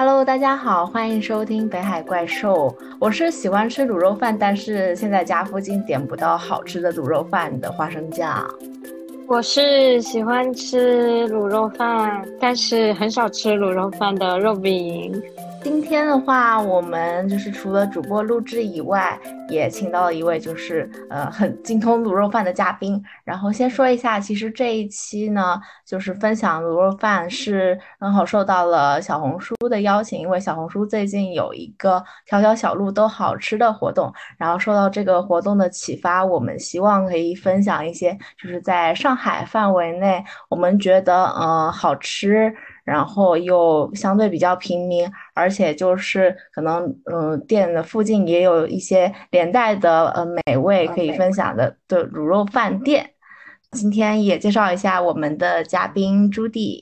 Hello，大家好，欢迎收听北海怪兽。我是喜欢吃卤肉饭，但是现在家附近点不到好吃的卤肉饭的花生酱。我是喜欢吃卤肉饭，但是很少吃卤肉饭的肉饼。今天的话，我们就是除了主播录制以外，也请到了一位就是呃很精通卤肉饭的嘉宾。然后先说一下，其实这一期呢，就是分享卤肉饭是刚好受到了小红书的邀请，因为小红书最近有一个条条小路都好吃的活动，然后受到这个活动的启发，我们希望可以分享一些就是在上海范围内我们觉得呃好吃。然后又相对比较平民，而且就是可能，嗯，店的附近也有一些连带的呃美味可以分享的的卤肉饭店。今天也介绍一下我们的嘉宾朱棣。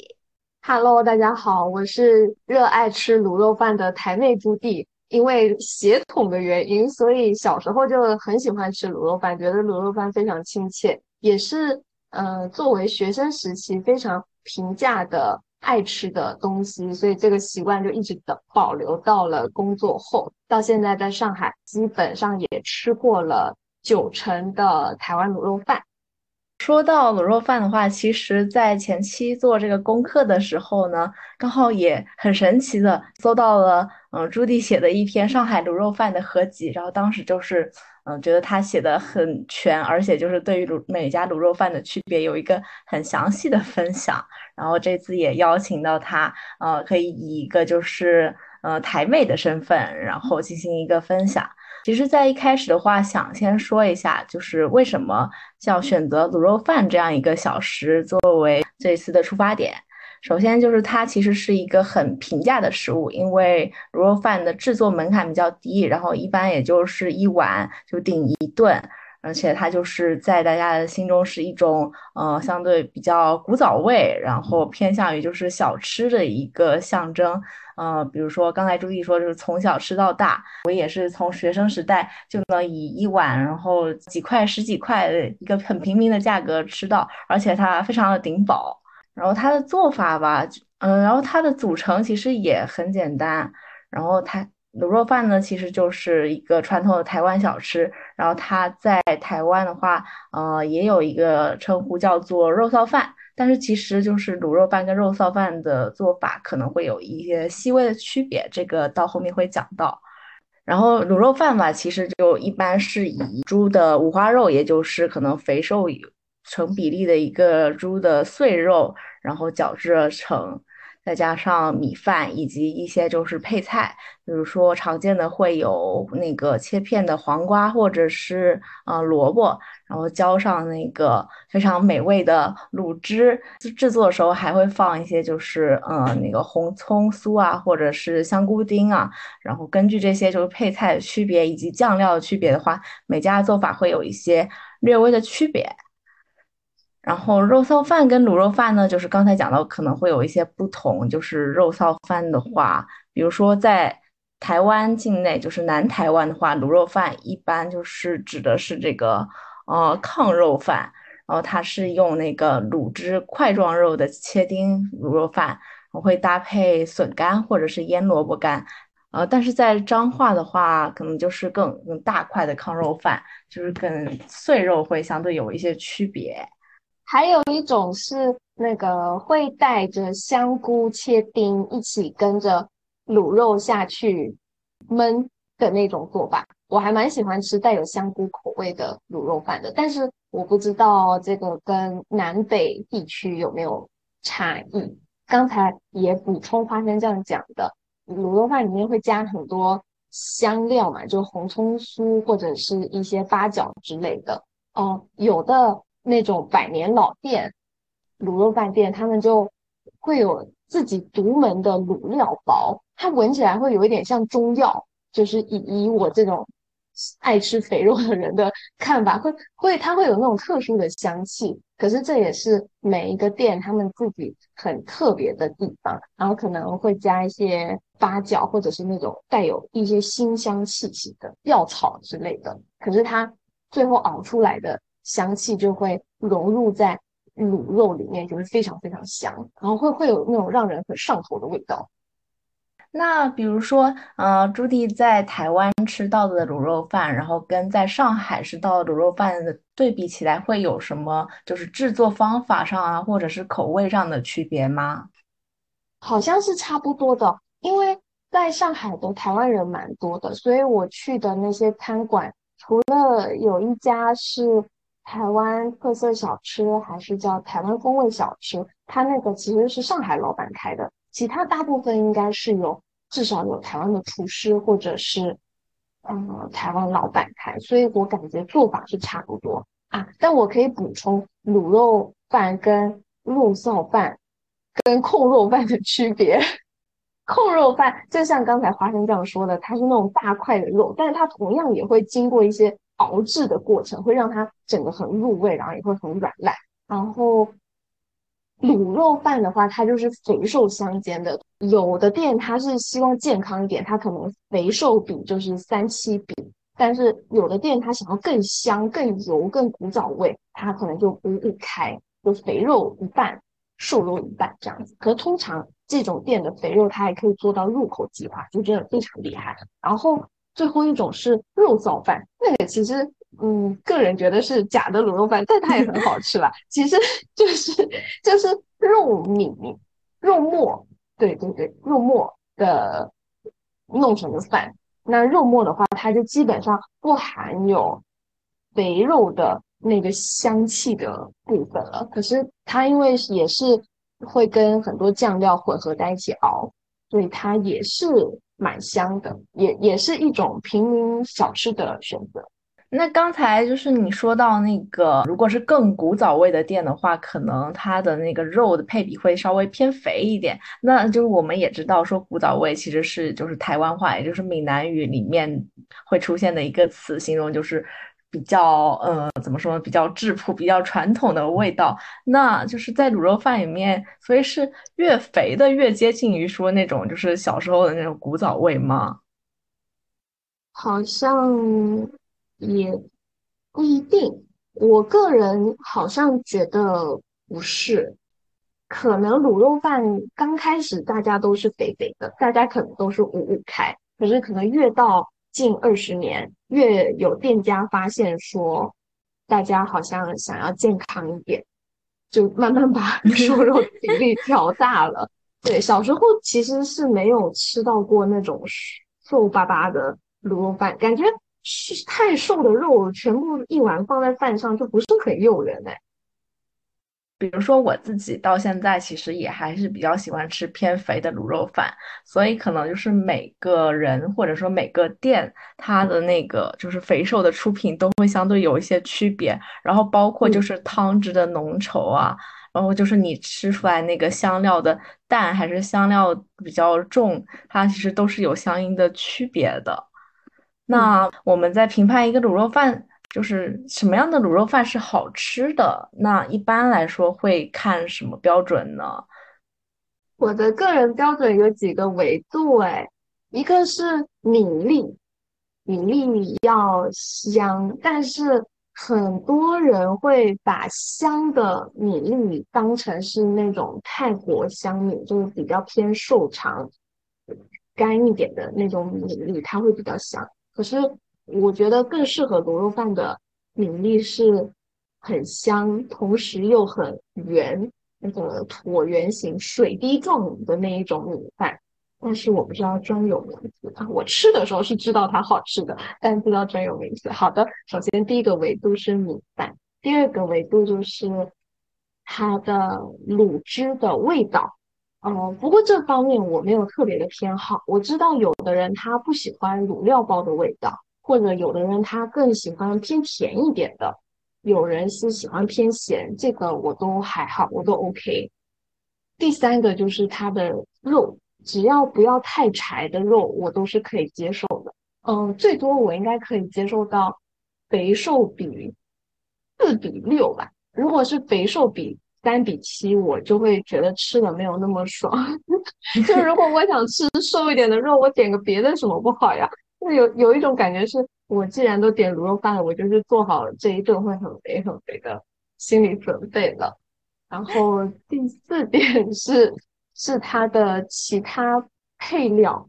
Hello，大家好，我是热爱吃卤肉饭的台妹朱棣。因为血统的原因，所以小时候就很喜欢吃卤肉饭，觉得卤肉饭非常亲切，也是嗯作为学生时期非常平价的。爱吃的东西，所以这个习惯就一直的保留到了工作后，到现在在上海基本上也吃过了九成的台湾卤肉饭。说到卤肉饭的话，其实，在前期做这个功课的时候呢，刚好也很神奇的搜到了，嗯，朱棣写的一篇上海卤肉饭的合集，然后当时就是，嗯，觉得他写的很全，而且就是对于卤每家卤肉饭的区别有一个很详细的分享。然后这次也邀请到他，呃，可以以一个就是呃台妹的身份，然后进行一个分享。其实，在一开始的话，想先说一下，就是为什么要选择卤肉饭这样一个小食作为这次的出发点。首先就是它其实是一个很平价的食物，因为卤肉饭的制作门槛比较低，然后一般也就是一碗就顶一顿。而且它就是在大家的心中是一种，呃，相对比较古早味，然后偏向于就是小吃的一个象征。呃，比如说刚才朱棣说，就是从小吃到大，我也是从学生时代就能以一碗，然后几块、十几块一个很平民的价格吃到，而且它非常的顶饱。然后它的做法吧，嗯，然后它的组成其实也很简单，然后它。卤肉饭呢，其实就是一个传统的台湾小吃。然后它在台湾的话，呃，也有一个称呼叫做肉臊饭。但是其实就是卤肉饭跟肉臊饭的做法可能会有一些细微的区别，这个到后面会讲到。然后卤肉饭吧，其实就一般是以猪的五花肉，也就是可能肥瘦成比例的一个猪的碎肉，然后搅制而成。再加上米饭以及一些就是配菜，比如说常见的会有那个切片的黄瓜或者是呃萝卜，然后浇上那个非常美味的卤汁。制作的时候还会放一些就是呃那个红葱酥啊，或者是香菇丁啊。然后根据这些就是配菜的区别以及酱料的区别的话，每家的做法会有一些略微的区别。然后肉臊饭跟卤肉饭呢，就是刚才讲到可能会有一些不同。就是肉臊饭的话，比如说在台湾境内，就是南台湾的话，卤肉饭一般就是指的是这个呃炕肉饭，然后它是用那个卤汁块状肉的切丁卤肉饭，我会搭配笋干或者是腌萝卜干。呃，但是在彰化的话，可能就是更更大块的炕肉饭，就是跟碎肉会相对有一些区别。还有一种是那个会带着香菇切丁一起跟着卤肉下去焖的那种做法，我还蛮喜欢吃带有香菇口味的卤肉饭的。但是我不知道这个跟南北地区有没有差异。刚才也补充花生酱讲的，卤肉饭里面会加很多香料嘛，就红葱酥或者是一些八角之类的。哦，有的。那种百年老店，卤肉饭店，他们就会有自己独门的卤料包，它闻起来会有一点像中药，就是以以我这种爱吃肥肉的人的看法，会会它会有那种特殊的香气。可是这也是每一个店他们自己很特别的地方，然后可能会加一些八角或者是那种带有一些辛香气息的药草之类的。可是它最后熬出来的。香气就会融入在卤肉里面，就是非常非常香，然后会会有那种让人很上头的味道。那比如说，呃，朱棣在台湾吃到的卤肉饭，然后跟在上海吃到的卤肉饭的对比起来，会有什么就是制作方法上啊，或者是口味上的区别吗？好像是差不多的，因为在上海的台湾人蛮多的，所以我去的那些餐馆，除了有一家是台湾特色小吃，还是叫台湾风味小吃，它那个其实是上海老板开的，其他大部分应该是有至少有台湾的厨师或者是嗯台湾老板开，所以我感觉做法是差不多啊。但我可以补充，卤肉饭跟肉臊饭。跟控肉饭的区别，控肉饭就像刚才花生酱说的，它是那种大块的肉，但是它同样也会经过一些熬制的过程，会让它整个很入味，然后也会很软烂。然后卤肉饭的话，它就是肥瘦相间的。有的店它是希望健康一点，它可能肥瘦比就是三七比，但是有的店它想要更香、更油、更古早味，它可能就五五开，就肥肉一半。瘦肉一半这样子，可通常这种店的肥肉它还可以做到入口即化，就真的非常厉害。然后最后一种是肉燥饭，那个其实嗯，个人觉得是假的卤肉饭，但它也很好吃啦。其实就是就是肉米肉末，对对对，肉末的弄成的饭。那肉末的话，它就基本上不含有肥肉的。那个香气的部分了，可是它因为也是会跟很多酱料混合在一起熬，所以它也是蛮香的，也也是一种平民小吃的选择。那刚才就是你说到那个，如果是更古早味的店的话，可能它的那个肉的配比会稍微偏肥一点。那就是我们也知道说古早味其实是就是台湾话，也就是闽南语里面会出现的一个词，形容就是。比较呃，怎么说？比较质朴、比较传统的味道，那就是在卤肉饭里面，所以是越肥的越接近于说那种就是小时候的那种古早味吗？好像也不一定，我个人好像觉得不是，可能卤肉饭刚开始大家都是肥肥的，大家可能都是五五开，可是可能越到近二十年。越有店家发现说，大家好像想要健康一点，就慢慢把 瘦肉比例调大了。对，小时候其实是没有吃到过那种瘦巴巴的卤肉饭，感觉是太瘦的肉全部一碗放在饭上就不是很诱人哎。比如说我自己到现在其实也还是比较喜欢吃偏肥的卤肉饭，所以可能就是每个人或者说每个店它的那个就是肥瘦的出品都会相对有一些区别，然后包括就是汤汁的浓稠啊，然后就是你吃出来那个香料的淡还是香料比较重，它其实都是有相应的区别的。那我们在评判一个卤肉饭。就是什么样的卤肉饭是好吃的？那一般来说会看什么标准呢？我的个人标准有几个维度，哎，一个是米粒，米粒要香，但是很多人会把香的米粒当成是那种泰国香米，就是比较偏瘦长、干一点的那种米粒，它会比较香。可是。我觉得更适合卤肉饭的米粒是很香，同时又很圆，那个椭圆形、水滴状的那一种米饭。但是我不知道专有名字啊，我吃的时候是知道它好吃的，但不知道专有名字。好的，首先第一个维度是米饭，第二个维度就是它的卤汁的味道。嗯，不过这方面我没有特别的偏好。我知道有的人他不喜欢卤料包的味道。或者有的人他更喜欢偏甜一点的，有人是喜欢偏咸，这个我都还好，我都 OK。第三个就是它的肉，只要不要太柴的肉，我都是可以接受的。嗯，最多我应该可以接受到肥瘦比四比六吧。如果是肥瘦比三比七，我就会觉得吃的没有那么爽。就如果我想吃瘦一点的肉，我点个别的什么不好呀？那有有一种感觉是，我既然都点卤肉饭了，我就是做好这一顿会很肥很肥的心理准备了。然后第四点 是，是它的其他配料。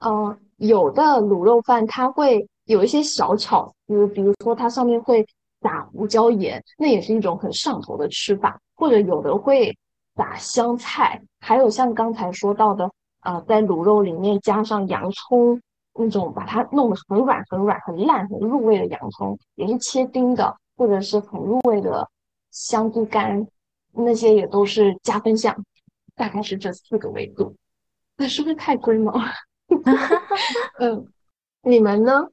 呃，有的卤肉饭它会有一些小巧思，比如说它上面会撒胡椒盐，那也是一种很上头的吃法。或者有的会撒香菜，还有像刚才说到的，呃，在卤肉里面加上洋葱，那种把它弄得很软、很软、很烂、很入味的洋葱，也是切丁的，或者是很入味的香菇干，那些也都是加分项。大概是这四个维度，那是不是太龟毛？嗯，你们呢？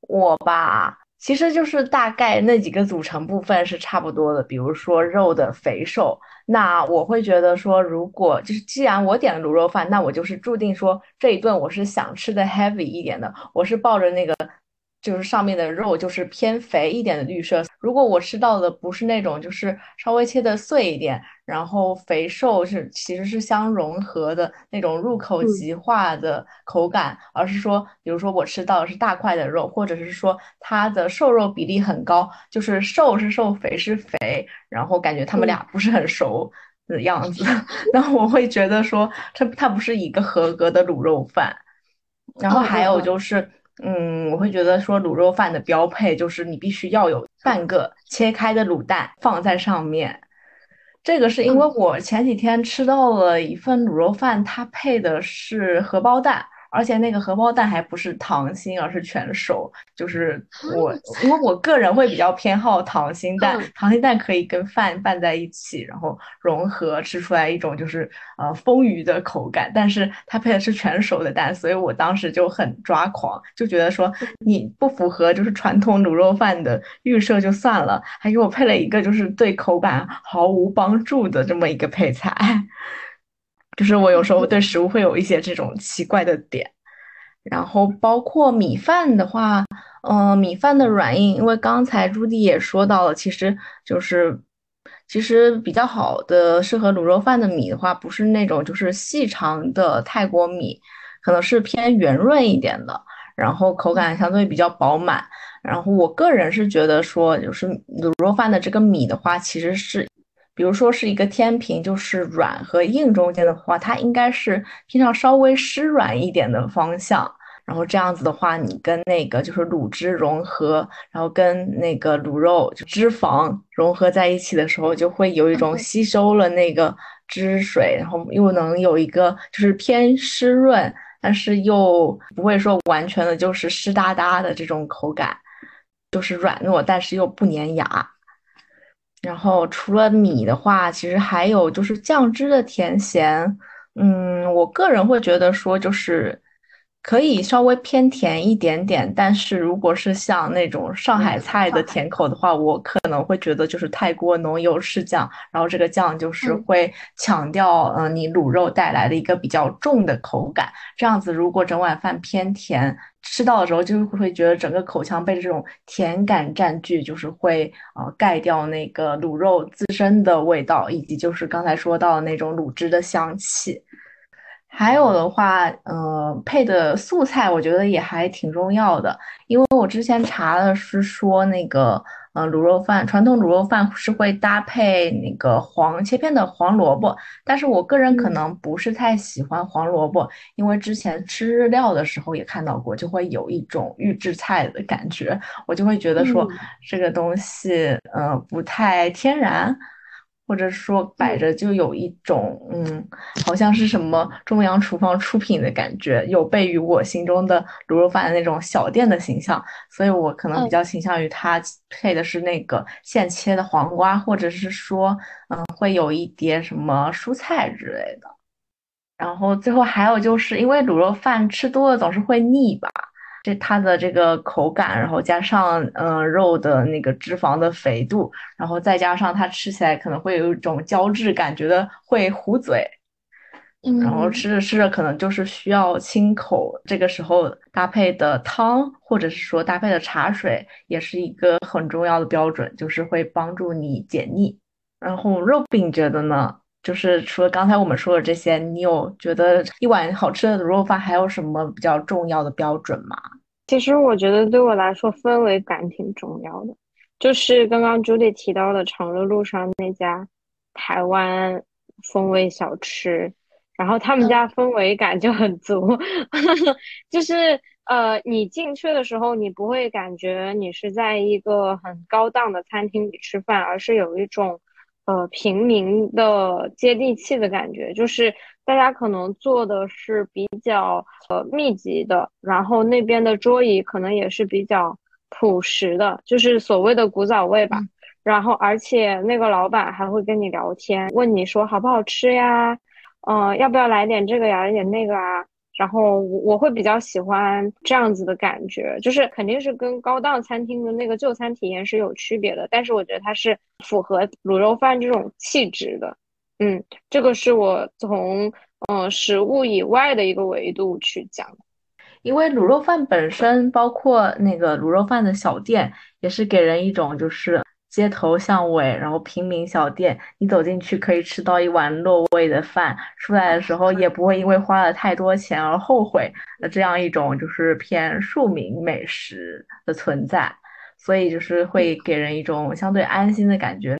我吧，其实就是大概那几个组成部分是差不多的。比如说肉的肥瘦，那我会觉得说，如果就是既然我点了卤肉饭，那我就是注定说这一顿我是想吃的 heavy 一点的，我是抱着那个。就是上面的肉就是偏肥一点的绿色，如果我吃到的不是那种就是稍微切的碎一点，然后肥瘦是其实是相融合的那种入口即化的口感，而是说，比如说我吃到的是大块的肉，或者是说它的瘦肉比例很高，就是瘦是瘦，肥是肥，然后感觉他们俩不是很熟的样子，那我会觉得说它它不是一个合格的卤肉饭，然后还有就是。嗯，我会觉得说卤肉饭的标配就是你必须要有半个切开的卤蛋放在上面。这个是因为我前几天吃到了一份卤肉饭，它配的是荷包蛋。而且那个荷包蛋还不是溏心，而是全熟。就是我，因为我个人会比较偏好溏心蛋，溏心蛋可以跟饭拌在一起，然后融合吃出来一种就是呃丰腴的口感。但是它配的是全熟的蛋，所以我当时就很抓狂，就觉得说你不符合就是传统卤肉饭的预设就算了，还给我配了一个就是对口感毫无帮助的这么一个配菜。就是我有时候对食物会有一些这种奇怪的点，然后包括米饭的话，嗯，米饭的软硬，因为刚才朱迪也说到了，其实就是其实比较好的适合卤肉饭的米的话，不是那种就是细长的泰国米，可能是偏圆润一点的，然后口感相对比较饱满。然后我个人是觉得说，就是卤肉饭的这个米的话，其实是。比如说是一个天平，就是软和硬中间的话，它应该是偏向稍微湿软一点的方向。然后这样子的话，你跟那个就是卤汁融合，然后跟那个卤肉就脂肪融合在一起的时候，就会有一种吸收了那个汁水，然后又能有一个就是偏湿润，但是又不会说完全的就是湿哒哒的这种口感，就是软糯，但是又不粘牙。然后除了米的话，其实还有就是酱汁的甜咸。嗯，我个人会觉得说，就是可以稍微偏甜一点点。但是如果是像那种上海菜的甜口的话，我可能会觉得就是太过浓油赤酱，然后这个酱就是会强调，嗯，你卤肉带来的一个比较重的口感。这样子，如果整碗饭偏甜。吃到的时候就会觉得整个口腔被这种甜感占据，就是会呃盖掉那个卤肉自身的味道，以及就是刚才说到的那种卤汁的香气。还有的话，呃，配的素菜我觉得也还挺重要的，因为我之前查的是说那个。呃，卤肉饭传统卤肉饭是会搭配那个黄切片的黄萝卜，但是我个人可能不是太喜欢黄萝卜，因为之前吃日料的时候也看到过，就会有一种预制菜的感觉，我就会觉得说这个东西呃不太天然。或者说摆着就有一种嗯，好像是什么中央厨房出品的感觉，有悖于我心中的卤肉饭的那种小店的形象，所以我可能比较倾向于它配的是那个现切的黄瓜，或者是说嗯，会有一碟什么蔬菜之类的。然后最后还有就是因为卤肉饭吃多了总是会腻吧。这它的这个口感，然后加上嗯肉的那个脂肪的肥度，然后再加上它吃起来可能会有一种胶质感，觉得会糊嘴，嗯然后吃着吃着可能就是需要清口，这个时候搭配的汤或者是说搭配的茶水也是一个很重要的标准，就是会帮助你解腻。然后肉饼觉得呢？就是除了刚才我们说的这些，你有觉得一碗好吃的卤肉饭还有什么比较重要的标准吗？其实我觉得对我来说氛围感挺重要的，就是刚刚朱莉提到的长乐路上那家台湾风味小吃，然后他们家氛围感就很足，就是呃，你进去的时候，你不会感觉你是在一个很高档的餐厅里吃饭，而是有一种呃平民的接地气的感觉，就是大家可能坐的是比较呃密集的，然后那边的桌椅可能也是比较朴实的，就是所谓的古早味吧。然后而且那个老板还会跟你聊天，问你说好不好吃呀？嗯，要不要来点这个呀，来点那个啊？然后我我会比较喜欢这样子的感觉，就是肯定是跟高档餐厅的那个就餐体验是有区别的，但是我觉得它是符合卤肉饭这种气质的。嗯，这个是我从嗯食物以外的一个维度去讲，因为卤肉饭本身，包括那个卤肉饭的小店，也是给人一种就是。街头巷尾，然后平民小店，你走进去可以吃到一碗落味的饭，出来的时候也不会因为花了太多钱而后悔。那这样一种就是偏庶民美食的存在，所以就是会给人一种相对安心的感觉。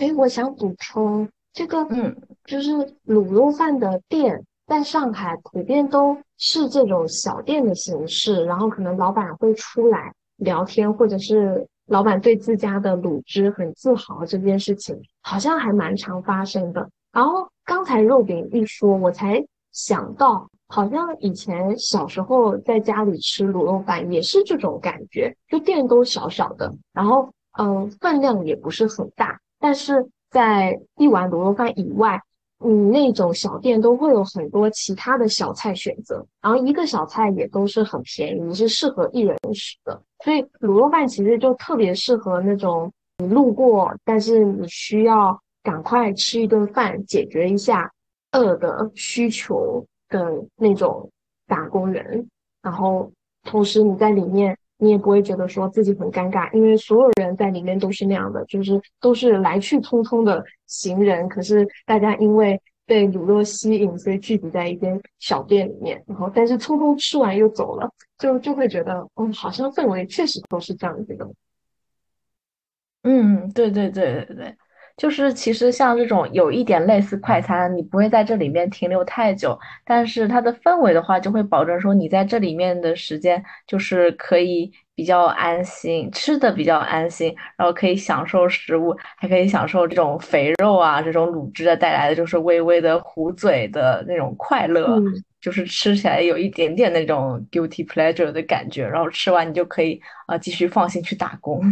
哎，我想补充这个，嗯，就是卤肉饭的店在上海普遍都是这种小店的形式，然后可能老板会出来聊天，或者是。老板对自家的卤汁很自豪，这件事情好像还蛮常发生的。然后刚才肉饼一说，我才想到，好像以前小时候在家里吃卤肉饭也是这种感觉，就店都小小的，然后嗯，分量也不是很大，但是在一碗卤肉饭以外。嗯，那种小店都会有很多其他的小菜选择，然后一个小菜也都是很便宜，是适合一人食的。所以卤肉饭其实就特别适合那种你路过，但是你需要赶快吃一顿饭，解决一下饿的需求的那种打工人。然后同时你在里面。你也不会觉得说自己很尴尬，因为所有人在里面都是那样的，就是都是来去匆匆的行人。可是大家因为被卤肉吸引，所以聚集在一间小店里面，然后但是匆匆吃完又走了，就就会觉得，嗯，好像氛围确实都是这样子的。嗯，对对对对对。就是其实像这种有一点类似快餐，你不会在这里面停留太久，但是它的氛围的话，就会保证说你在这里面的时间就是可以比较安心，吃的比较安心，然后可以享受食物，还可以享受这种肥肉啊，这种卤汁的带来的就是微微的糊嘴的那种快乐，就是吃起来有一点点那种 guilty pleasure 的感觉，然后吃完你就可以啊继续放心去打工。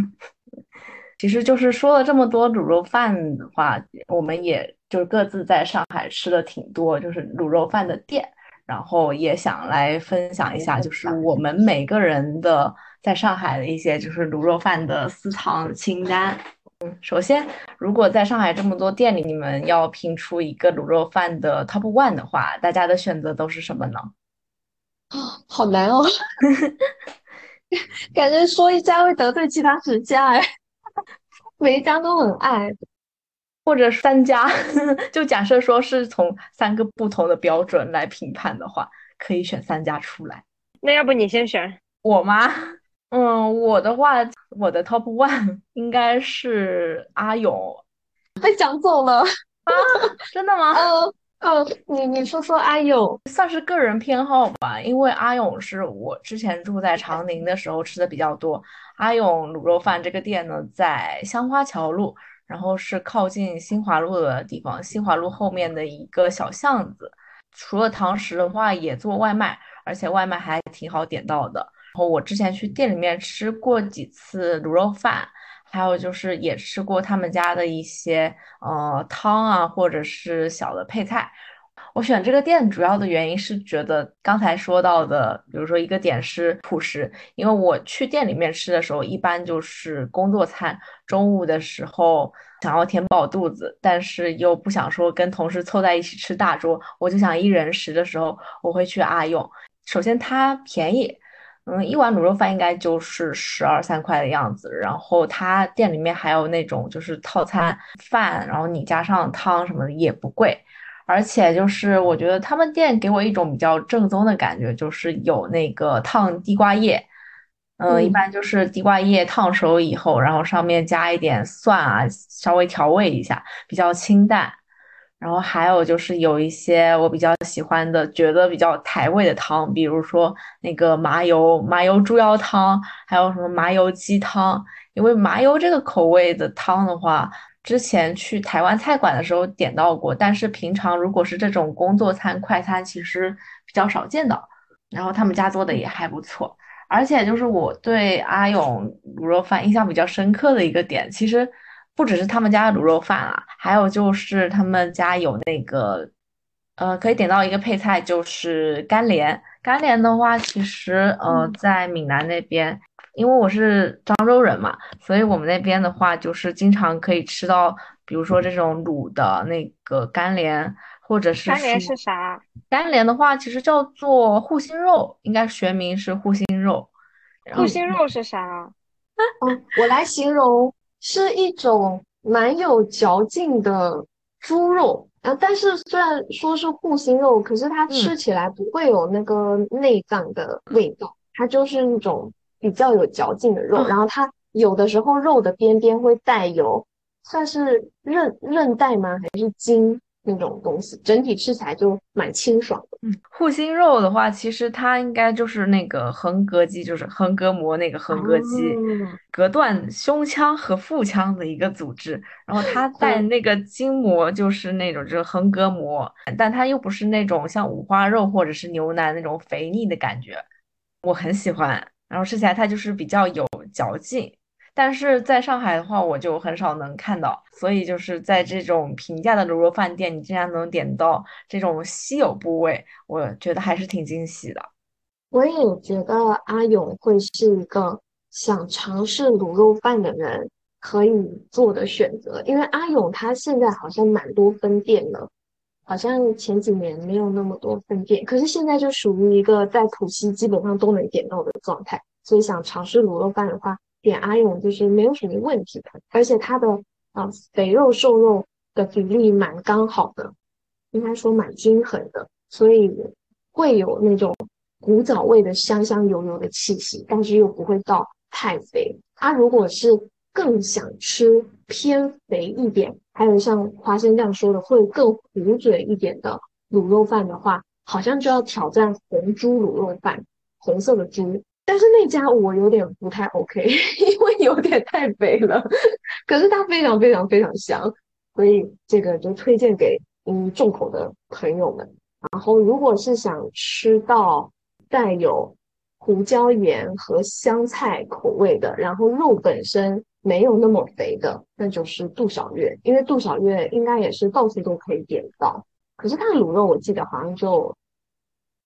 其实就是说了这么多卤肉饭的话，我们也就是各自在上海吃的挺多，就是卤肉饭的店，然后也想来分享一下，就是我们每个人的在上海的一些就是卤肉饭的私藏清单。嗯，首先，如果在上海这么多店里，你们要拼出一个卤肉饭的 top one 的话，大家的选择都是什么呢？啊，好难哦，感觉说一家会得罪其他十家哎。每一家都很爱，或者三家，就假设说是从三个不同的标准来评判的话，可以选三家出来。那要不你先选我吗？嗯，我的话，我的 top one 应该是阿勇。被抢走了啊？真的吗？嗯嗯，你你说说阿勇，算是个人偏好吧，因为阿勇是我之前住在长宁的时候吃的比较多。阿勇卤肉饭这个店呢，在香花桥路，然后是靠近新华路的地方，新华路后面的一个小巷子。除了堂食的话，也做外卖，而且外卖还挺好点到的。然后我之前去店里面吃过几次卤肉饭，还有就是也吃过他们家的一些呃汤啊，或者是小的配菜。我选这个店主要的原因是觉得刚才说到的，比如说一个点是朴实，因为我去店里面吃的时候，一般就是工作餐，中午的时候想要填饱肚子，但是又不想说跟同事凑在一起吃大桌，我就想一人食的时候，我会去阿勇。首先它便宜，嗯，一碗卤肉饭应该就是十二三块的样子，然后他店里面还有那种就是套餐饭，然后你加上汤什么的也不贵。而且就是我觉得他们店给我一种比较正宗的感觉，就是有那个烫地瓜叶，嗯，一般就是地瓜叶烫熟以后，然后上面加一点蒜啊，稍微调味一下，比较清淡。然后还有就是有一些我比较喜欢的，觉得比较台味的汤，比如说那个麻油麻油猪腰汤，还有什么麻油鸡汤。因为麻油这个口味的汤的话，之前去台湾菜馆的时候点到过，但是平常如果是这种工作餐、快餐，其实比较少见的。然后他们家做的也还不错，而且就是我对阿勇卤肉饭印象比较深刻的一个点，其实。不只是他们家的卤肉饭啊，还有就是他们家有那个，呃，可以点到一个配菜，就是干莲。干莲的话，其实呃，在闽南那边，因为我是漳州人嘛，所以我们那边的话，就是经常可以吃到，比如说这种卤的那个干莲，或者是干莲是啥？干莲的话，其实叫做护心肉，应该学名是护心肉。护心肉是啥？嗯，我来形容。是一种蛮有嚼劲的猪肉啊，但是虽然说是护心肉，可是它吃起来不会有那个内脏的味道，它就是那种比较有嚼劲的肉。然后它有的时候肉的边边会带有，算是韧韧带吗？还是筋？那种东西整体吃起来就蛮清爽的。嗯，护心肉的话，其实它应该就是那个横膈肌，就是横膈膜那个横膈肌，隔断胸腔和腹腔的一个组织。然后它带那个筋膜，就是那种就是横膈膜，但它又不是那种像五花肉或者是牛腩那种肥腻的感觉，我很喜欢。然后吃起来它就是比较有嚼劲。但是在上海的话，我就很少能看到，所以就是在这种平价的卤肉饭店，你竟然能点到这种稀有部位，我觉得还是挺惊喜的。我也觉得阿勇会是一个想尝试卤肉饭的人可以做的选择，因为阿勇他现在好像蛮多分店了，好像前几年没有那么多分店，可是现在就属于一个在浦西基本上都能点到的状态，所以想尝试卤肉饭的话。点阿勇就是没有什么问题的，而且它的啊肥肉瘦肉的比例蛮刚好的，应该说蛮均衡的，所以会有那种古早味的香香油油的气息，但是又不会到太肥。他如果是更想吃偏肥一点，还有像花生酱说的会更糊嘴一点的卤肉饭的话，好像就要挑战红猪卤肉饭，红色的猪。但是那家我有点不太 OK，因为有点太肥了。可是它非常非常非常香，所以这个就推荐给嗯重口的朋友们。然后如果是想吃到带有胡椒盐和香菜口味的，然后肉本身没有那么肥的，那就是杜小月。因为杜小月应该也是到处都可以点到。可是它的卤肉我记得好像就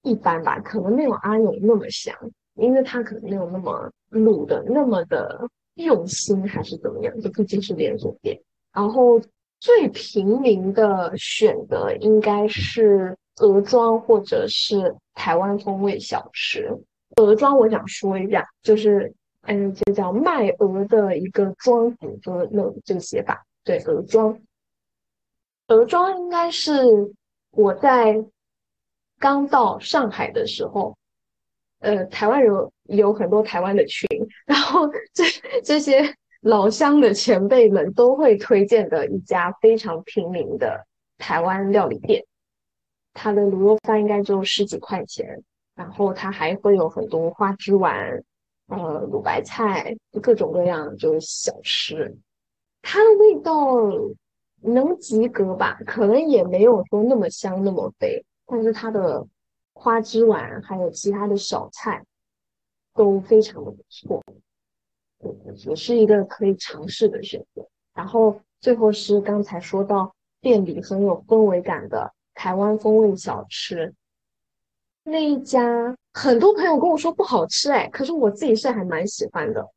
一般吧，可能没有阿勇那么香。因为它可能没有那么卤的那么的用心，还是怎么样？就毕竟是连锁店。然后最平民的选择应该是鹅庄或者是台湾风味小吃。鹅庄我想说一下，就是嗯，就叫卖鹅的一个庄子的那这个写法。对，鹅庄，鹅庄应该是我在刚到上海的时候。呃，台湾人有很多台湾的群，然后这这些老乡的前辈们都会推荐的一家非常平民的台湾料理店，它的卤肉饭应该就十几块钱，然后它还会有很多花枝丸，呃，卤白菜，各种各样就是小吃，它的味道能及格吧？可能也没有说那么香那么肥，但是它的。花枝丸还有其他的小菜都非常的不错，也是一个可以尝试的选择。然后最后是刚才说到店里很有氛围感的台湾风味小吃，那一家很多朋友跟我说不好吃哎，可是我自己是还蛮喜欢的，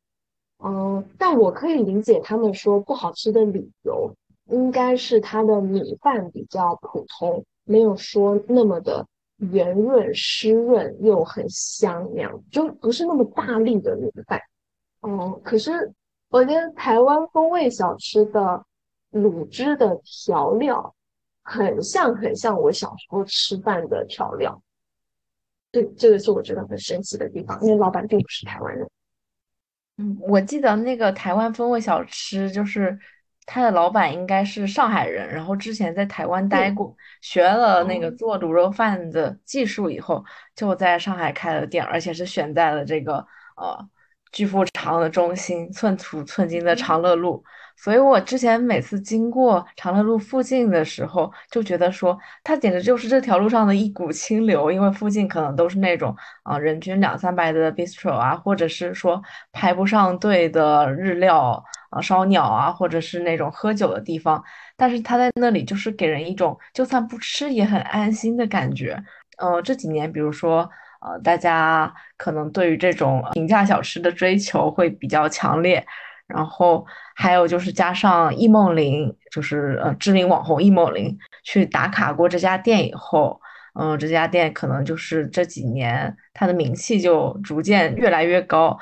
嗯，但我可以理解他们说不好吃的理由，应该是它的米饭比较普通，没有说那么的。圆润湿润又很香，那样就不是那么大力的米饭。嗯，可是我觉得台湾风味小吃的卤汁的调料很像，很像我小时候吃饭的调料。这这个是我觉得很神奇的地方，因为老板并不是台湾人。嗯，我记得那个台湾风味小吃就是他的老板应该是上海人，然后之前在台湾待过，学了那个做卤肉饭的技术以后，就在上海开了店，而且是选在了这个呃巨富长的中心，寸土寸金的长乐路。所以我之前每次经过长乐路附近的时候，就觉得说它简直就是这条路上的一股清流，因为附近可能都是那种啊人均两三百的 bistro 啊，或者是说排不上队的日料啊烧鸟啊，或者是那种喝酒的地方。但是它在那里就是给人一种就算不吃也很安心的感觉。呃，这几年比如说呃大家可能对于这种平价小吃的追求会比较强烈。然后还有就是加上易梦玲，就是呃知名网红易梦玲去打卡过这家店以后，嗯，这家店可能就是这几年它的名气就逐渐越来越高。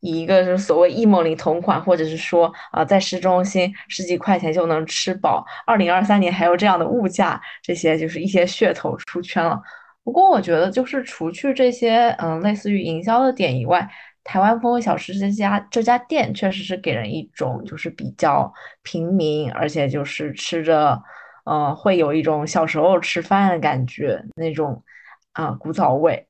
以一个就是所谓易梦玲同款，或者是说啊在市中心十几块钱就能吃饱，二零二三年还有这样的物价，这些就是一些噱头出圈了。不过我觉得就是除去这些嗯类似于营销的点以外。台湾风味小吃这家这家店确实是给人一种就是比较平民，而且就是吃着，呃，会有一种小时候吃饭的感觉那种啊古早味。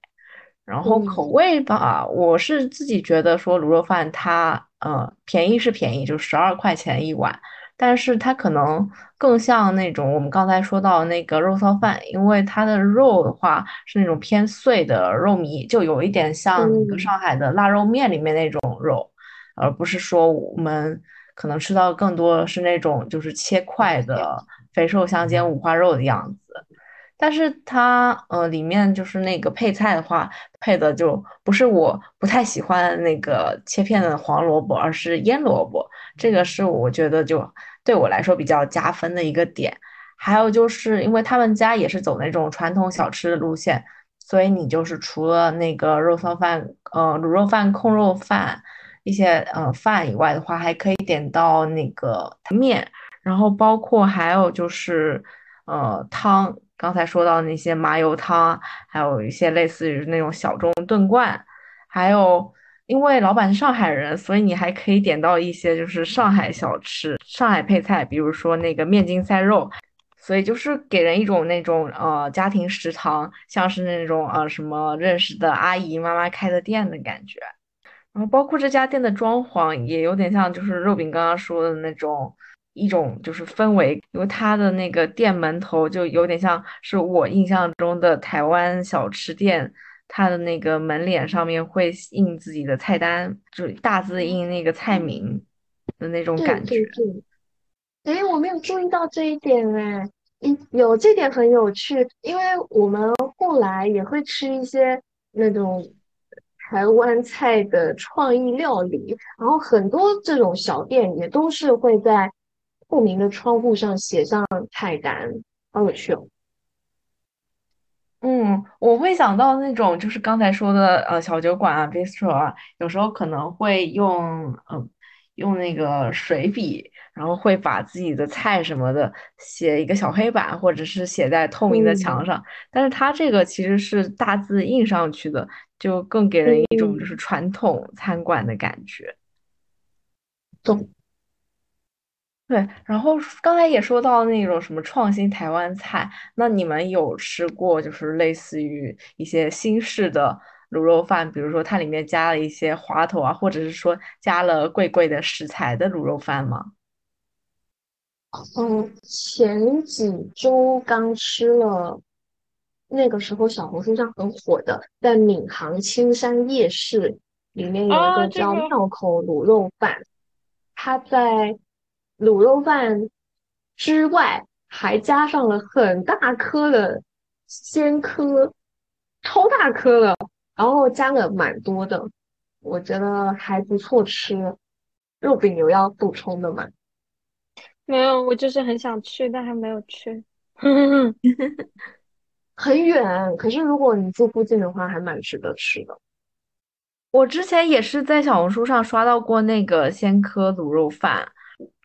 然后口味吧，我是自己觉得说卤肉饭它呃便宜是便宜，就十二块钱一碗。但是它可能更像那种我们刚才说到那个肉臊饭，因为它的肉的话是那种偏碎的肉糜，就有一点像那个上海的腊肉面里面那种肉，而不是说我们可能吃到更多是那种就是切块的肥瘦相间五花肉的样子。但是它呃里面就是那个配菜的话，配的就不是我不太喜欢那个切片的黄萝卜，而是腌萝卜，这个是我觉得就。对我来说比较加分的一个点，还有就是因为他们家也是走那种传统小吃的路线，所以你就是除了那个肉臊饭、呃卤肉饭、控肉饭一些呃饭以外的话，还可以点到那个面，然后包括还有就是呃汤，刚才说到那些麻油汤，还有一些类似于那种小盅炖罐，还有。因为老板是上海人，所以你还可以点到一些就是上海小吃、上海配菜，比如说那个面筋塞肉，所以就是给人一种那种呃家庭食堂，像是那种呃什么认识的阿姨妈妈开的店的感觉。然后包括这家店的装潢也有点像就是肉饼刚刚说的那种一种就是氛围，因为它的那个店门头就有点像是我印象中的台湾小吃店。它的那个门脸上面会印自己的菜单，就大字印那个菜名的那种感觉。哎，我没有注意到这一点哎，嗯，有这点很有趣，因为我们后来也会吃一些那种台湾菜的创意料理，然后很多这种小店也都是会在透明的窗户上写上菜单，好有趣哦。嗯，我会想到那种就是刚才说的呃小酒馆啊，bistro 啊，有时候可能会用嗯用那个水笔，然后会把自己的菜什么的写一个小黑板，或者是写在透明的墙上。但是它这个其实是大字印上去的，就更给人一种就是传统餐馆的感觉。懂。对，然后刚才也说到那种什么创新台湾菜，那你们有吃过就是类似于一些新式的卤肉饭，比如说它里面加了一些滑头啊，或者是说加了贵贵的食材的卤肉饭吗？嗯，前几周刚吃了，那个时候小红书上很火的，在闵行青山夜市里面有一个叫庙口卤肉饭，它在。卤肉饭之外，还加上了很大颗的鲜科，超大颗的，然后加了蛮多的，我觉得还不错吃。肉饼有要补充的吗？没有，我就是很想去，但还没有去。很远，可是如果你住附近的话，还蛮值得吃的。我之前也是在小红书上刷到过那个鲜科卤肉饭。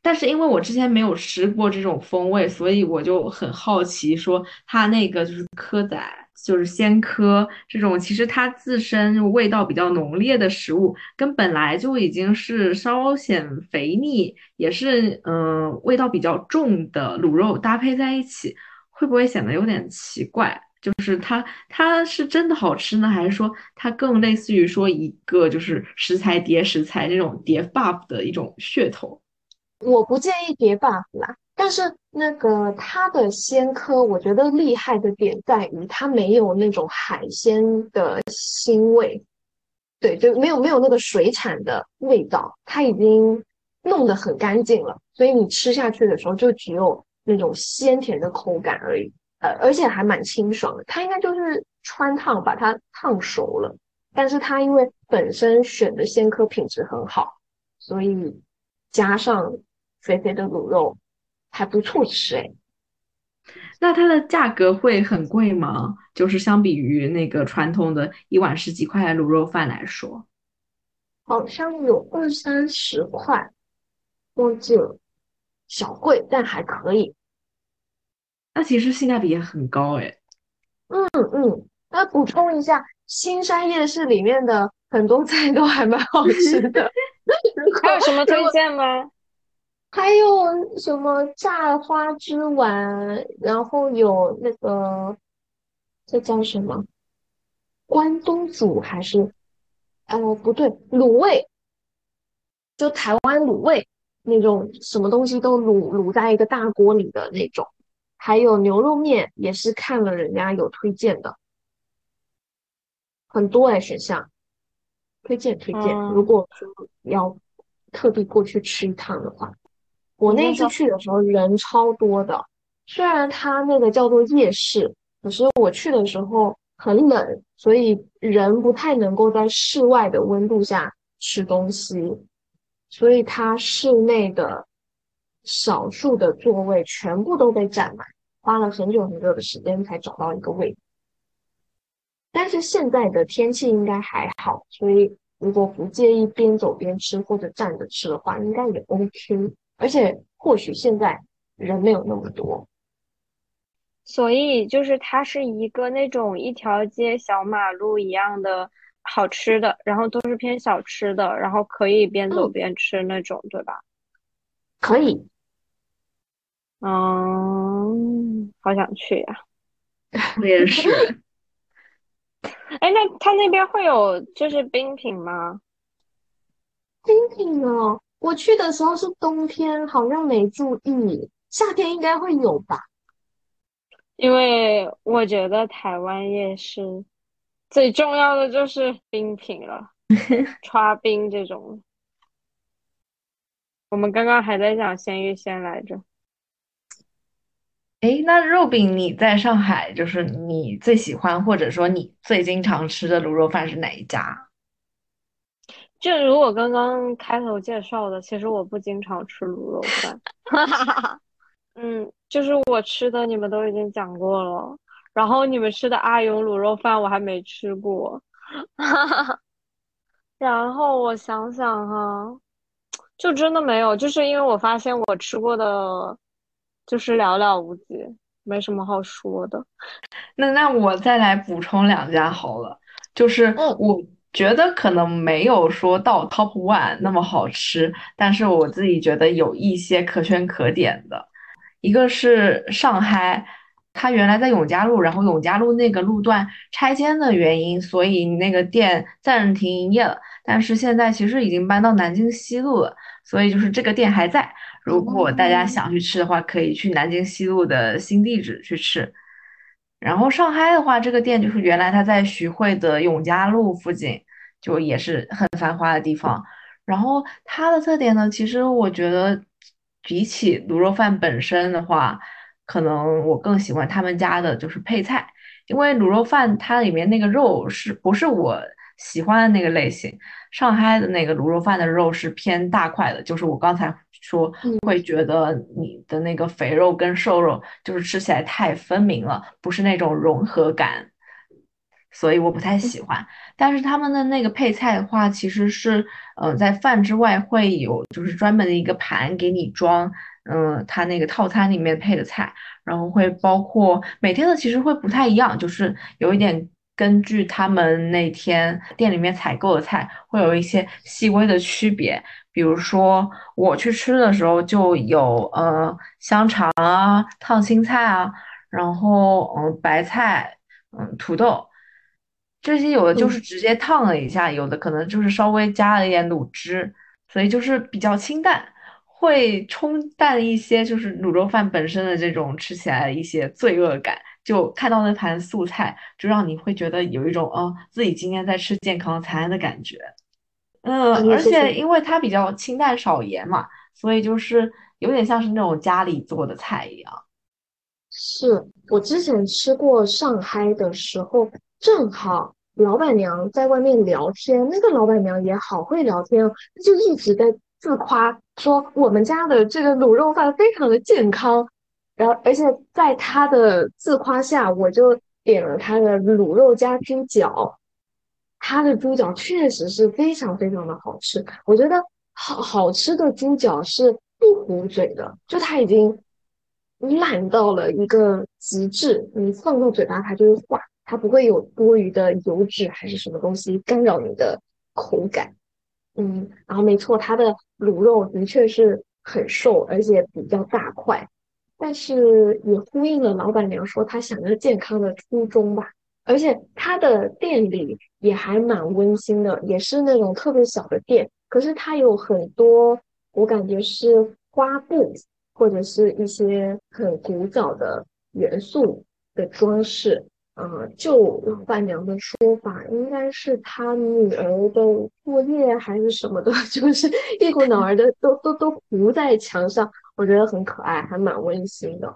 但是因为我之前没有吃过这种风味，所以我就很好奇，说它那个就是蚵仔就是鲜科这种，其实它自身味道比较浓烈的食物，跟本来就已经是稍显肥腻，也是嗯味道比较重的卤肉搭配在一起，会不会显得有点奇怪？就是它它是真的好吃呢，还是说它更类似于说一个就是食材叠食材这种叠 buff 的一种噱头？我不建议叠 buff 啦。但是那个它的鲜科，我觉得厉害的点在于它没有那种海鲜的腥味，对，就没有没有那个水产的味道，它已经弄得很干净了，所以你吃下去的时候就只有那种鲜甜的口感而已，呃，而且还蛮清爽的。它应该就是穿烫把它烫熟了，但是它因为本身选的鲜科品质很好，所以加上肥肥的卤肉。还不错吃哎，那它的价格会很贵吗？就是相比于那个传统的一碗十几块的卤肉饭来说，好像有二三十块，忘记了，小贵但还可以。那其实性价比也很高哎。嗯嗯，那补充一下，新山夜市里面的很多菜都还蛮好吃的。还有什么推荐吗？还有什么炸花枝丸，然后有那个，这叫什么？关东煮还是？呃，不对，卤味，就台湾卤味那种，什么东西都卤卤在一个大锅里的那种。还有牛肉面，也是看了人家有推荐的，很多哎选项，推荐推荐。如果说要特地过去吃一趟的话。我那次去的时候人超多的，虽然它那个叫做夜市，可是我去的时候很冷，所以人不太能够在室外的温度下吃东西，所以它室内的少数的座位全部都被占满，花了很久很久的时间才找到一个位置。但是现在的天气应该还好，所以如果不介意边走边吃或者站着吃的话，应该也 OK。而且或许现在人没有那么多，所以就是它是一个那种一条街小马路一样的好吃的，然后都是偏小吃的，然后可以边走边吃那种，对吧？可以。嗯，好想去呀！我也是。哎，那他那边会有就是冰品吗？冰品哦。我去的时候是冬天，好像没注意。夏天应该会有吧？因为我觉得台湾夜市最重要的就是冰品了，刷冰这种。我们刚刚还在讲鲜芋仙来着。哎，那肉饼你在上海，就是你最喜欢或者说你最经常吃的卤肉饭是哪一家？就如我刚刚开头介绍的，其实我不经常吃卤肉饭，嗯，就是我吃的你们都已经讲过了，然后你们吃的阿勇卤肉饭我还没吃过，然后我想想哈，就真的没有，就是因为我发现我吃过的就是寥寥无几，没什么好说的。那那我再来补充两家好了，就是我。觉得可能没有说到 top one 那么好吃，但是我自己觉得有一些可圈可点的。一个是上海，它原来在永嘉路，然后永嘉路那个路段拆迁的原因，所以那个店暂停营业了。但是现在其实已经搬到南京西路了，所以就是这个店还在。如果大家想去吃的话，可以去南京西路的新地址去吃。然后上海的话，这个店就是原来它在徐汇的永嘉路附近，就也是很繁华的地方。然后它的特点呢，其实我觉得比起卤肉饭本身的话，可能我更喜欢他们家的就是配菜，因为卤肉饭它里面那个肉是不是我喜欢的那个类型？上海的那个卤肉饭的肉是偏大块的，就是我刚才说会觉得你的那个肥肉跟瘦肉就是吃起来太分明了，不是那种融合感。所以我不太喜欢。但是他们的那个配菜的话，其实是，呃，在饭之外会有就是专门的一个盘给你装，嗯，他那个套餐里面配的菜，然后会包括每天的其实会不太一样，就是有一点根据他们那天店里面采购的菜会有一些细微的区别。比如说我去吃的时候就有呃香肠啊、烫青菜啊，然后嗯白菜、嗯土豆，这些有的就是直接烫了一下，有的可能就是稍微加了一点卤汁，所以就是比较清淡，会冲淡一些就是卤肉饭本身的这种吃起来的一些罪恶感。就看到那盘素菜，就让你会觉得有一种哦自己今天在吃健康餐的感觉。嗯，而且因为它比较清淡少盐嘛，所以就是有点像是那种家里做的菜一样。是我之前吃过上海的时候，正好老板娘在外面聊天，那个老板娘也好会聊天，她就一直在自夸说我们家的这个卤肉饭非常的健康。然后，而且在她的自夸下，我就点了她的卤肉加猪脚。他的猪脚确实是非常非常的好吃，我觉得好好吃的猪脚是不糊嘴的，就它已经烂到了一个极致，你放到嘴巴它就会化，它不会有多余的油脂还是什么东西干扰你的口感。嗯，然后没错，它的卤肉的确是很瘦，而且比较大块，但是也呼应了老板娘说她想要健康的初衷吧。而且它的店里也还蛮温馨的，也是那种特别小的店，可是它有很多我感觉是花布或者是一些很古早的元素的装饰。嗯，就老板娘的说法，应该是她女儿的作业还是什么的，就是一股脑儿的都都都糊在墙上，我觉得很可爱，还蛮温馨的。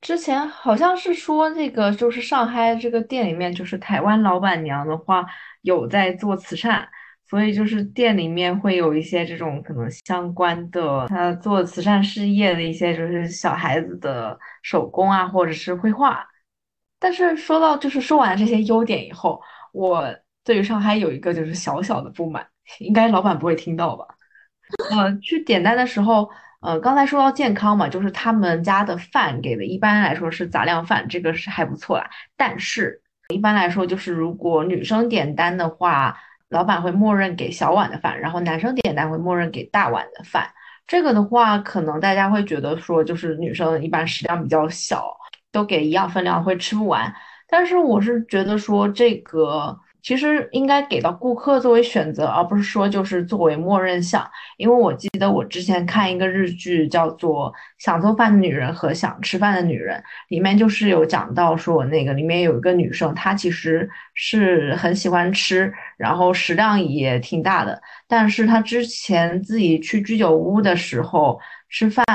之前好像是说那个，就是上海这个店里面，就是台湾老板娘的话有在做慈善，所以就是店里面会有一些这种可能相关的，他做慈善事业的一些就是小孩子的手工啊，或者是绘画。但是说到就是说完这些优点以后，我对于上海有一个就是小小的不满，应该老板不会听到吧？呃，去点单的时候。呃，刚才说到健康嘛，就是他们家的饭给的，一般来说是杂粮饭，这个是还不错啦。但是一般来说，就是如果女生点单的话，老板会默认给小碗的饭，然后男生点单会默认给大碗的饭。这个的话，可能大家会觉得说，就是女生一般食量比较小，都给一样分量会吃不完。但是我是觉得说这个。其实应该给到顾客作为选择，而不是说就是作为默认项。因为我记得我之前看一个日剧，叫做《想做饭的女人和想吃饭的女人》，里面就是有讲到说，那个里面有一个女生，她其实是很喜欢吃，然后食量也挺大的，但是她之前自己去居酒屋的时候吃饭。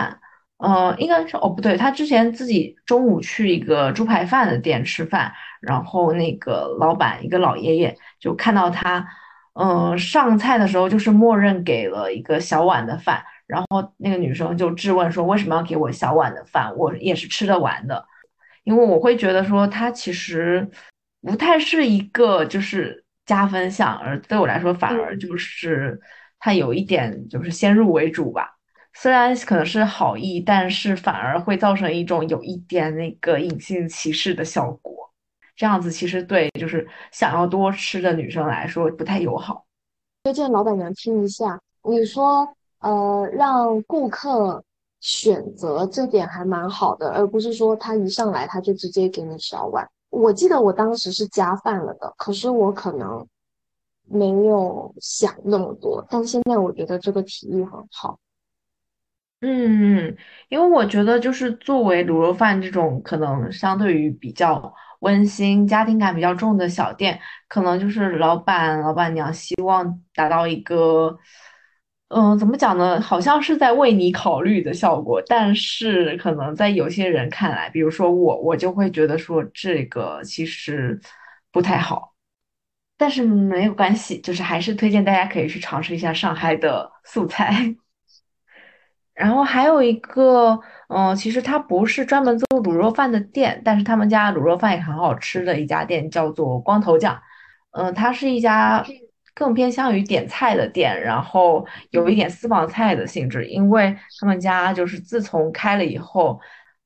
呃，应该是哦，不对，他之前自己中午去一个猪排饭的店吃饭，然后那个老板一个老爷爷就看到他，嗯，上菜的时候就是默认给了一个小碗的饭，然后那个女生就质问说为什么要给我小碗的饭，我也是吃得完的，因为我会觉得说他其实不太是一个就是加分项，而对我来说反而就是他有一点就是先入为主吧。虽然可能是好意，但是反而会造成一种有一点那个隐性歧视的效果。这样子其实对就是想要多吃的女生来说不太友好。推荐老板娘听一下，你说呃让顾客选择这点还蛮好的，而不是说他一上来他就直接给你小碗。我记得我当时是加饭了的，可是我可能没有想那么多，但现在我觉得这个提议很好。嗯，因为我觉得就是作为卤肉饭这种可能相对于比较温馨、家庭感比较重的小店，可能就是老板、老板娘希望达到一个，嗯，怎么讲呢？好像是在为你考虑的效果，但是可能在有些人看来，比如说我，我就会觉得说这个其实不太好。但是没有关系，就是还是推荐大家可以去尝试一下上海的素菜。然后还有一个，嗯，其实它不是专门做卤肉饭的店，但是他们家卤肉饭也很好吃的一家店，叫做光头酱。嗯，它是一家更偏向于点菜的店，然后有一点私房菜的性质，因为他们家就是自从开了以后，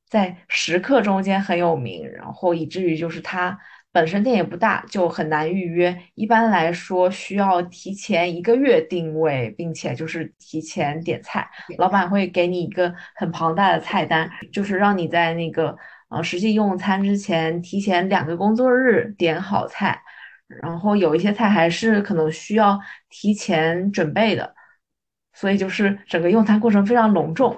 在食客中间很有名，然后以至于就是它。本身店也不大，就很难预约。一般来说，需要提前一个月定位，并且就是提前点菜。老板会给你一个很庞大的菜单，就是让你在那个呃实际用餐之前，提前两个工作日点好菜。然后有一些菜还是可能需要提前准备的，所以就是整个用餐过程非常隆重。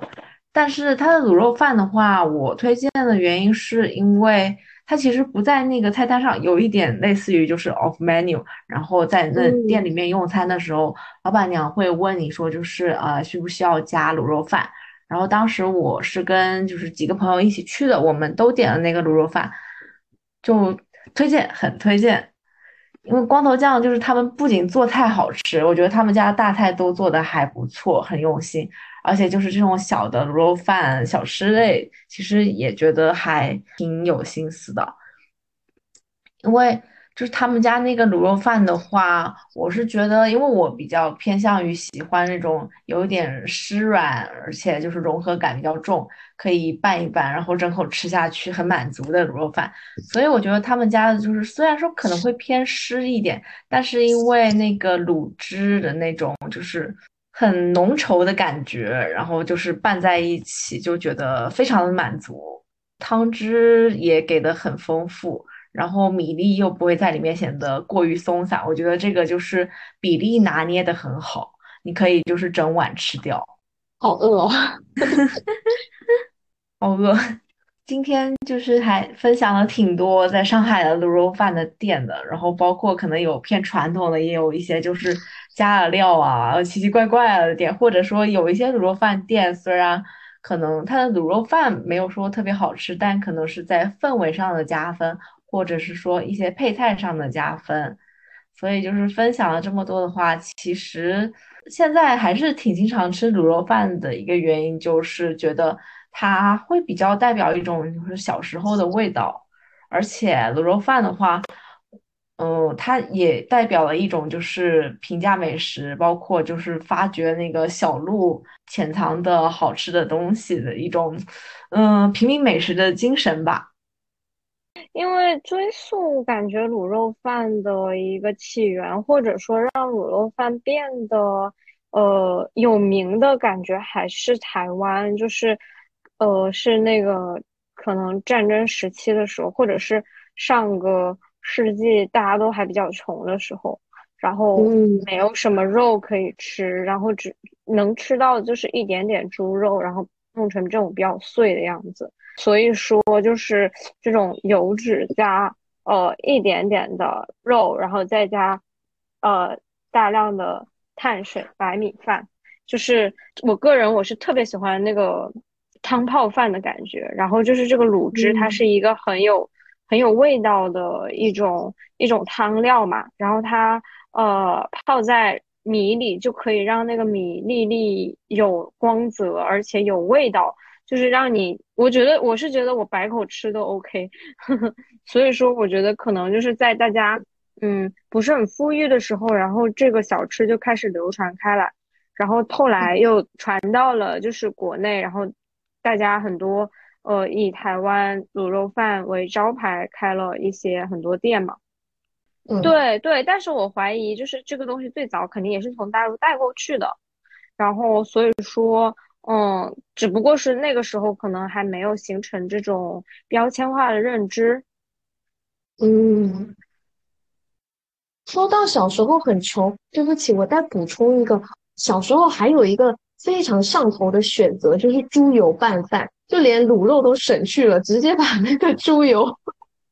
但是它的卤肉饭的话，我推荐的原因是因为。它其实不在那个菜单上，有一点类似于就是 off menu，然后在那店里面用餐的时候，老板娘会问你说，就是呃需不需要加卤肉饭？然后当时我是跟就是几个朋友一起去的，我们都点了那个卤肉饭，就推荐很推荐，因为光头酱就是他们不仅做菜好吃，我觉得他们家大菜都做的还不错，很用心。而且就是这种小的卤肉饭、小吃类，其实也觉得还挺有心思的。因为就是他们家那个卤肉饭的话，我是觉得，因为我比较偏向于喜欢那种有一点湿软，而且就是融合感比较重，可以拌一拌，然后整口吃下去很满足的卤肉饭。所以我觉得他们家的就是虽然说可能会偏湿一点，但是因为那个卤汁的那种就是。很浓稠的感觉，然后就是拌在一起，就觉得非常的满足。汤汁也给的很丰富，然后米粒又不会在里面显得过于松散，我觉得这个就是比例拿捏的很好。你可以就是整碗吃掉。好饿哦，好饿。今天就是还分享了挺多在上海的卤肉饭的店的，然后包括可能有偏传统的，也有一些就是加了料啊、奇奇怪怪的店，或者说有一些卤肉饭店，虽然可能它的卤肉饭没有说特别好吃，但可能是在氛围上的加分，或者是说一些配菜上的加分。所以就是分享了这么多的话，其实现在还是挺经常吃卤肉饭的一个原因，就是觉得。它会比较代表一种就是小时候的味道，而且卤肉饭的话，嗯，它也代表了一种就是平价美食，包括就是发掘那个小路潜藏的好吃的东西的一种，嗯，平民美食的精神吧。因为追溯感觉卤肉饭的一个起源，或者说让卤肉饭变得呃有名的感觉，还是台湾，就是。呃，是那个可能战争时期的时候，或者是上个世纪大家都还比较穷的时候，然后没有什么肉可以吃，然后只能吃到就是一点点猪肉，然后弄成这种比较碎的样子。所以说，就是这种油脂加呃一点点的肉，然后再加呃大量的碳水白米饭，就是我个人我是特别喜欢那个。汤泡饭的感觉，然后就是这个卤汁，它是一个很有很有味道的一种一种汤料嘛，然后它呃泡在米里就可以让那个米粒粒有光泽，而且有味道，就是让你我觉得我是觉得我百口吃都 OK，所以说我觉得可能就是在大家嗯不是很富裕的时候，然后这个小吃就开始流传开来，然后后来又传到了就是国内，然后。大家很多呃以台湾卤肉饭为招牌开了一些很多店嘛，嗯，对对，但是我怀疑就是这个东西最早肯定也是从大陆带过去的，然后所以说嗯，只不过是那个时候可能还没有形成这种标签化的认知，嗯，说到小时候很穷，对不起，我再补充一个，小时候还有一个。非常上头的选择就是猪油拌饭，就连卤肉都省去了，直接把那个猪油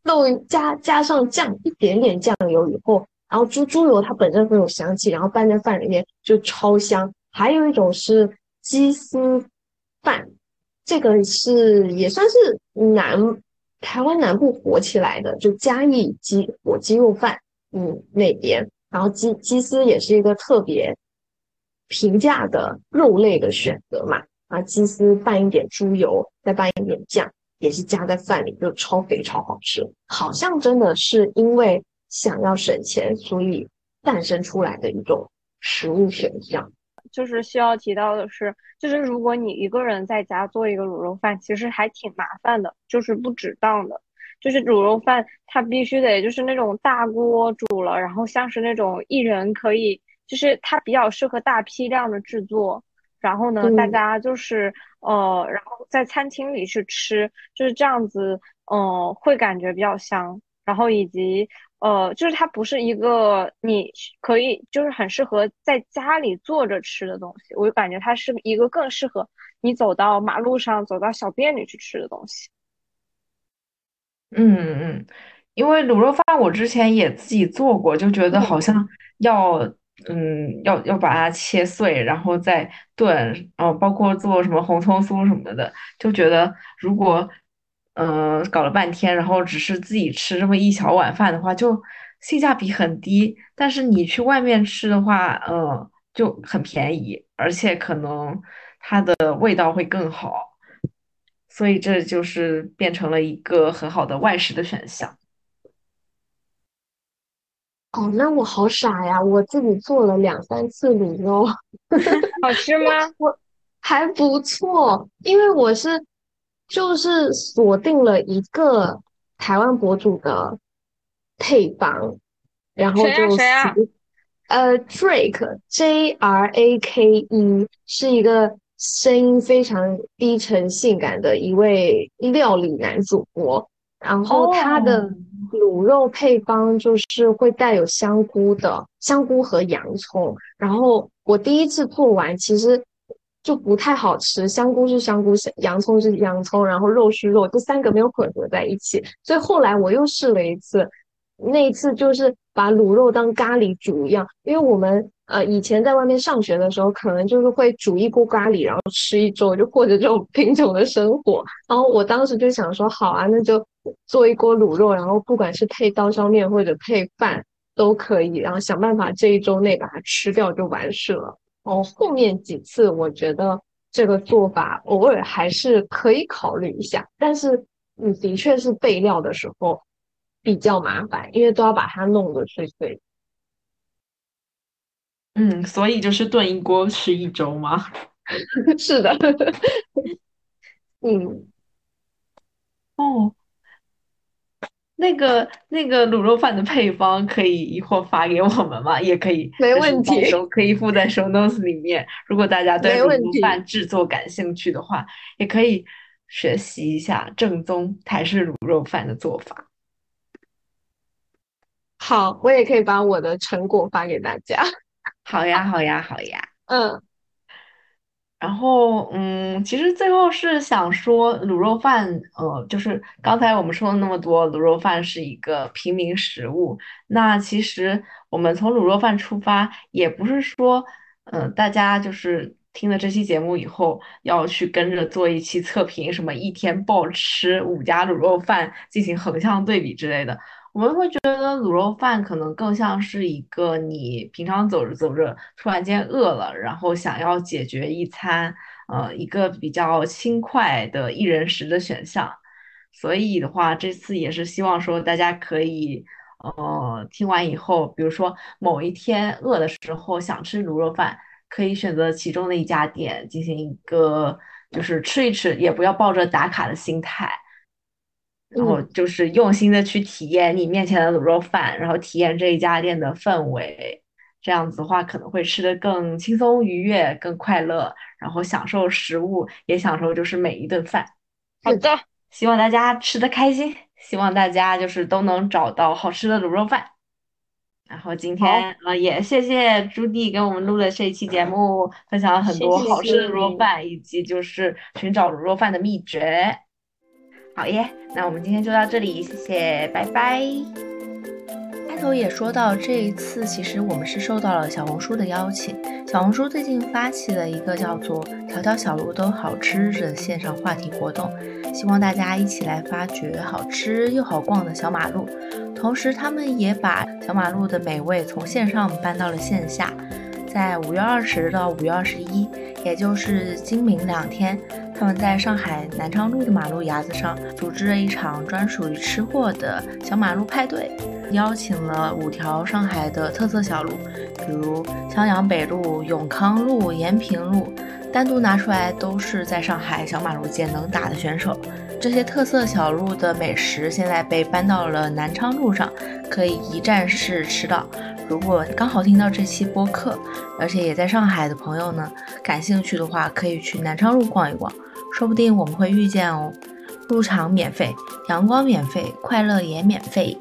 肉加加上酱，一点点酱油以后，然后猪猪油它本身很有香气，然后拌在饭里面就超香。还有一种是鸡丝饭，这个是也算是南台湾南部火起来的，就嘉义鸡火鸡肉饭，嗯那边，然后鸡鸡丝也是一个特别。平价的肉类的选择嘛，啊鸡丝拌一点猪油，再拌一点酱，也是加在饭里，就超肥超好吃。好像真的是因为想要省钱，所以诞生出来的一种食物选项。就是需要提到的是，就是如果你一个人在家做一个卤肉饭，其实还挺麻烦的，就是不值当的。就是卤肉饭，它必须得就是那种大锅煮了，然后像是那种一人可以，就是它比较适合大批量的制作。然后呢，大家就是呃，然后在餐厅里去吃，就是这样子，嗯，会感觉比较香。然后以及呃，就是它不是一个你可以就是很适合在家里坐着吃的东西，我就感觉它是一个更适合你走到马路上、走到小店里去吃的东西。嗯嗯，因为卤肉饭我之前也自己做过，就觉得好像要嗯要要把它切碎，然后再炖，然后包括做什么红葱酥什么的，就觉得如果嗯搞了半天，然后只是自己吃这么一小碗饭的话，就性价比很低。但是你去外面吃的话，嗯就很便宜，而且可能它的味道会更好。所以这就是变成了一个很好的外食的选项。哦，那我好傻呀！我自己做了两三次卤肉，好吃吗？我还不错，因为我是就是锁定了一个台湾博主的配方，然后就谁啊？呃，Drake J R A K E 是一个。声音非常低沉性感的一位料理男主播，然后他的卤肉配方就是会带有香菇的香菇和洋葱。然后我第一次做完，其实就不太好吃，香菇是香菇，洋葱是洋葱，然后肉是肉，这三个没有混合在一起。所以后来我又试了一次，那一次就是把卤肉当咖喱煮一样，因为我们。呃，以前在外面上学的时候，可能就是会煮一锅咖喱，然后吃一周，就过着这种 贫穷的生活。然后我当时就想说，好啊，那就做一锅卤肉，然后不管是配刀削面或者配饭都可以，然后想办法这一周内把它吃掉就完事了。然，后后面几次我觉得这个做法偶尔还是可以考虑一下，但是你，的确是备料的时候比较麻烦，因为都要把它弄得碎碎。嗯，所以就是炖一锅吃一周吗？是的，嗯，哦，那个那个卤肉饭的配方可以一会儿发给我们吗？也可以，没问题，可以附在 show notes 里面。如果大家对卤肉饭制作感兴趣的话，也可以学习一下正宗台式卤肉饭的做法。好，我也可以把我的成果发给大家。好呀，好呀，好呀。嗯，然后，嗯，其实最后是想说，卤肉饭，呃，就是刚才我们说了那么多，卤肉饭是一个平民食物。那其实我们从卤肉饭出发，也不是说，嗯，大家就是听了这期节目以后，要去跟着做一期测评，什么一天暴吃五家卤肉饭，进行横向对比之类的。我们会觉得卤肉饭可能更像是一个你平常走着走着突然间饿了，然后想要解决一餐，呃，一个比较轻快的一人食的选项。所以的话，这次也是希望说大家可以，呃，听完以后，比如说某一天饿的时候想吃卤肉饭，可以选择其中的一家店进行一个就是吃一吃，也不要抱着打卡的心态。然后就是用心的去体验你面前的卤肉饭，然后体验这一家店的氛围，这样子的话可能会吃的更轻松愉悦、更快乐，然后享受食物，也享受就是每一顿饭。好的，希望大家吃的开心，希望大家就是都能找到好吃的卤肉饭。然后今天啊，也谢谢朱棣给我们录的这一期节目，分享了很多好吃的卤肉饭，以及就是寻找卤肉饭的秘诀。好耶，那我们今天就到这里，谢谢，拜拜。开头也说到，这一次其实我们是受到了小红书的邀请，小红书最近发起了一个叫做“条条小路都好吃”的线上话题活动，希望大家一起来发掘好吃又好逛的小马路。同时，他们也把小马路的美味从线上搬到了线下，在五月二十到五月二十一，也就是今明两天，他们在上海南昌路的马路牙子上组织了一场专属于吃货的小马路派对，邀请了五条上海的特色小路，比如襄阳北路、永康路、延平路，单独拿出来都是在上海小马路界能打的选手。这些特色小路的美食现在被搬到了南昌路上，可以一站式吃到。如果刚好听到这期播客，而且也在上海的朋友呢，感兴趣的话，可以去南昌路逛一逛，说不定我们会遇见哦。入场免费，阳光免费，快乐也免费。